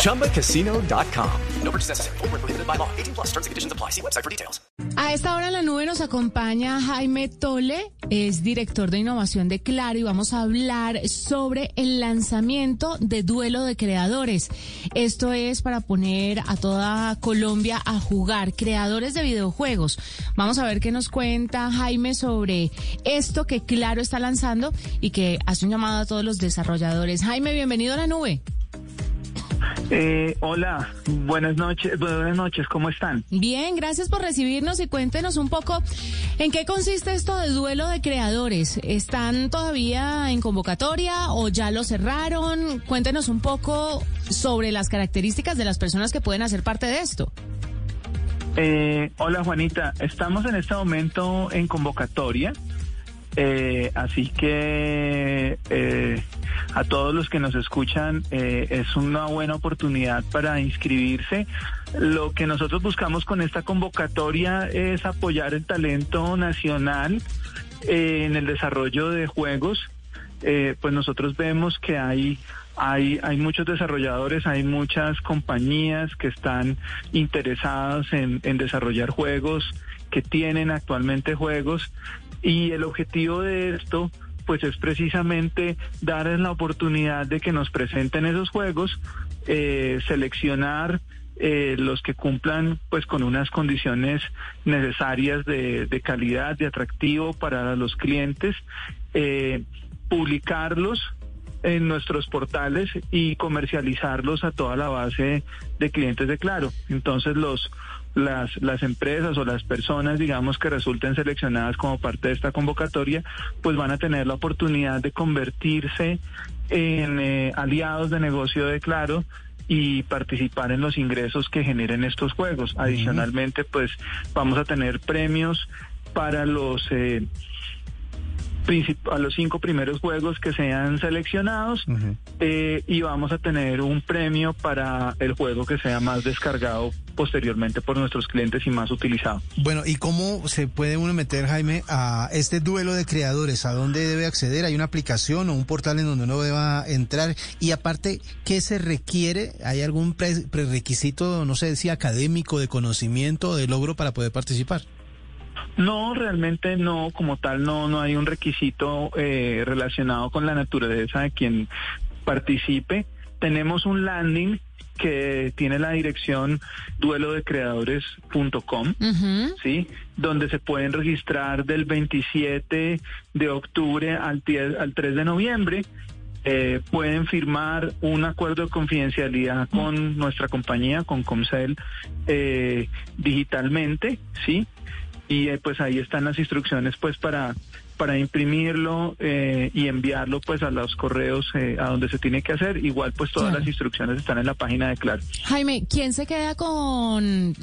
ChumbaCasino.com. No purchase necessary. Full prohibited by law. 18 plus terms and conditions apply. See website for details. A esta hora en la nube nos acompaña Jaime Tole, es director de innovación de Claro y vamos a hablar sobre el lanzamiento de Duelo de Creadores. Esto es para poner a toda Colombia a jugar, creadores de videojuegos. Vamos a ver qué nos cuenta Jaime sobre esto que Claro está lanzando y que hace un llamado a todos los desarrolladores. Jaime, bienvenido a la nube. Eh, hola, buenas noches, buenas noches, ¿cómo están? Bien, gracias por recibirnos y cuéntenos un poco en qué consiste esto de duelo de creadores. ¿Están todavía en convocatoria o ya lo cerraron? Cuéntenos un poco sobre las características de las personas que pueden hacer parte de esto. Eh, hola Juanita, estamos en este momento en convocatoria. Eh, así que eh, a todos los que nos escuchan eh, es una buena oportunidad para inscribirse. Lo que nosotros buscamos con esta convocatoria es apoyar el talento nacional en el desarrollo de juegos. pues nosotros vemos que hay hay, hay muchos desarrolladores, hay muchas compañías que están interesadas en, en desarrollar juegos, que tienen actualmente juegos y el objetivo de esto pues es precisamente darles la oportunidad de que nos presenten esos juegos, eh, seleccionar eh, los que cumplan pues con unas condiciones necesarias de, calidad, de atractivo para los clientes, eh, publicarlos en nuestros portales y comercializarlos a toda la base de clientes de Claro. Entonces los las, las empresas o las personas, digamos, que resulten seleccionadas como parte de esta convocatoria, pues van a tener la oportunidad de convertirse en eh, aliados de negocio de Claro y participar en los ingresos que generen estos juegos. Adicionalmente, pues vamos a tener premios para los eh, a los cinco primeros juegos que sean seleccionados eh, y vamos a tener un premio para el juego que sea más descargado posteriormente por nuestros clientes y más utilizado. Bueno, ¿y cómo se puede uno meter, Jaime, a este duelo de creadores? ¿A dónde debe acceder? ¿Hay una aplicación o un portal en donde uno deba entrar? Y aparte, ¿qué se requiere? ¿Hay algún prerequisito, no sé si académico, de conocimiento, de logro para poder participar? No, realmente no, como tal, no, no hay un requisito eh, relacionado con la naturaleza de quien participe. Tenemos un landing que tiene la dirección duelodecreadores.com, ¿sí? Donde se pueden registrar del 27 de octubre al, al 3 de noviembre. Eh, pueden firmar un acuerdo de confidencialidad con nuestra compañía, con Comcel, eh, digitalmente, ¿sí? Y eh, pues ahí están las instrucciones pues para para imprimirlo eh, y enviarlo pues a los correos eh, a donde se tiene que hacer. Igual pues todas las instrucciones están en la página de Claro. Jaime, ¿quién se queda con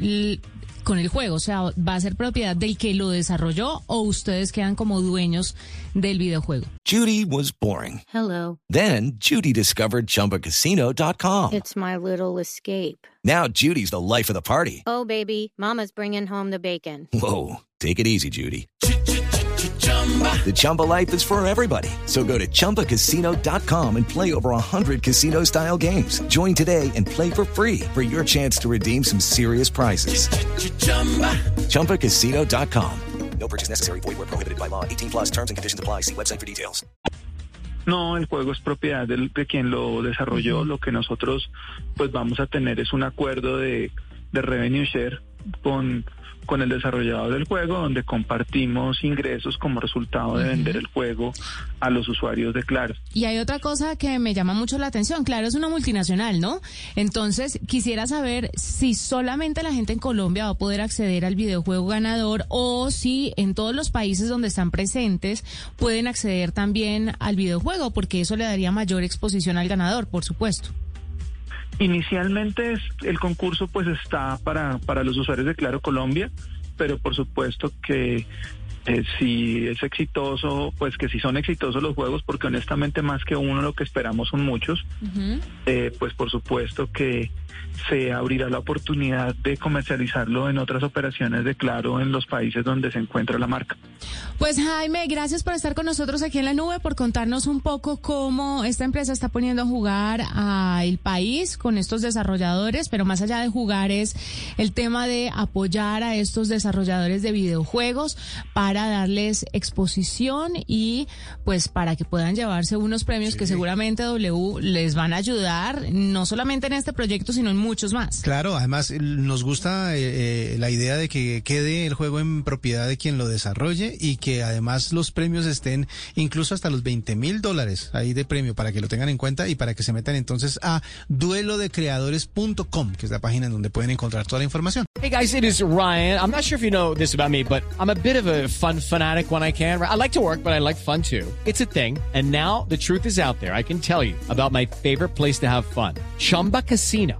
con el juego? O sea, ¿va a ser propiedad del que lo desarrolló o ustedes quedan como dueños del videojuego? Judy was boring. Hello. Then Judy discovered chumbacasino.com. It's my little escape. Now Judy's the life of the party. Oh baby, mama's bringing home the bacon. Whoa, take it easy, Judy. The Chumba life is for everybody. So go to ChumbaCasino.com and play over 100 casino style games. Join today and play for free for your chance to redeem some serious prizes. ChumbaCasino.com. No purchase necessary. Void where prohibited by law. 18 plus terms and conditions apply. See website for details. No, el juego es propiedad del, de quien lo desarrolló. Lo que nosotros pues vamos a tener es un acuerdo de, de revenue share con con el desarrollador del juego, donde compartimos ingresos como resultado de vender el juego a los usuarios de Claro. Y hay otra cosa que me llama mucho la atención. Claro, es una multinacional, ¿no? Entonces, quisiera saber si solamente la gente en Colombia va a poder acceder al videojuego ganador o si en todos los países donde están presentes pueden acceder también al videojuego, porque eso le daría mayor exposición al ganador, por supuesto. Inicialmente el concurso pues está para, para los usuarios de Claro Colombia. pero por supuesto que eh, si es exitoso, pues que si son exitosos los juegos, porque honestamente más que uno lo que esperamos son muchos, eh, pues por supuesto que se abrirá la oportunidad de comercializarlo en otras operaciones de Claro en los países donde se encuentra la marca. Pues Jaime, gracias por estar con nosotros aquí en la nube, por contarnos un poco cómo esta empresa está poniendo a jugar al país con estos desarrolladores, pero más allá de jugar es el tema de apoyar a estos desarrolladores de videojuegos para darles exposición y pues para que puedan llevarse unos premios que seguramente W les van a ayudar, no solamente en este proyecto, sino en muchos más. Claro, además nos gusta eh, eh, la idea de que quede el juego en propiedad de quien lo desarrolle y que además los premios estén incluso hasta los 20 mil dólares ahí de premio para que lo tengan en cuenta y para que se metan entonces a duelodecreadores.com, que es la página en donde pueden encontrar toda la información. Hey guys, it is Ryan. I'm not sure if you know this about me, but I'm a bit of a fun fanatic when I can. I like to work, but I like fun too. It's a thing. And now the truth is out there. I can tell you about my favorite place to have fun. Chumba Casino.